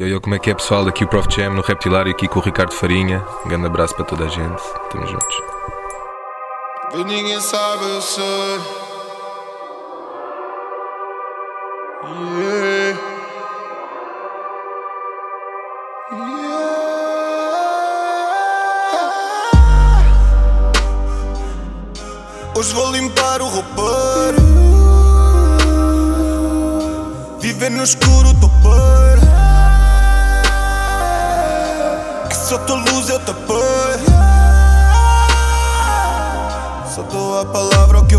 Yo, yo, como é que é pessoal? Aqui o Prof Jam no Reptilário, aqui com o Ricardo Farinha. Um grande abraço para toda a gente. Estamos juntos. Vê ninguém sabe, eu sei. Yeah. Yeah. Hoje vou limpar o roupeiro. Viver no escuro, topeiro. Que só tua luz eu tapei. Só dou a palavra ao que eu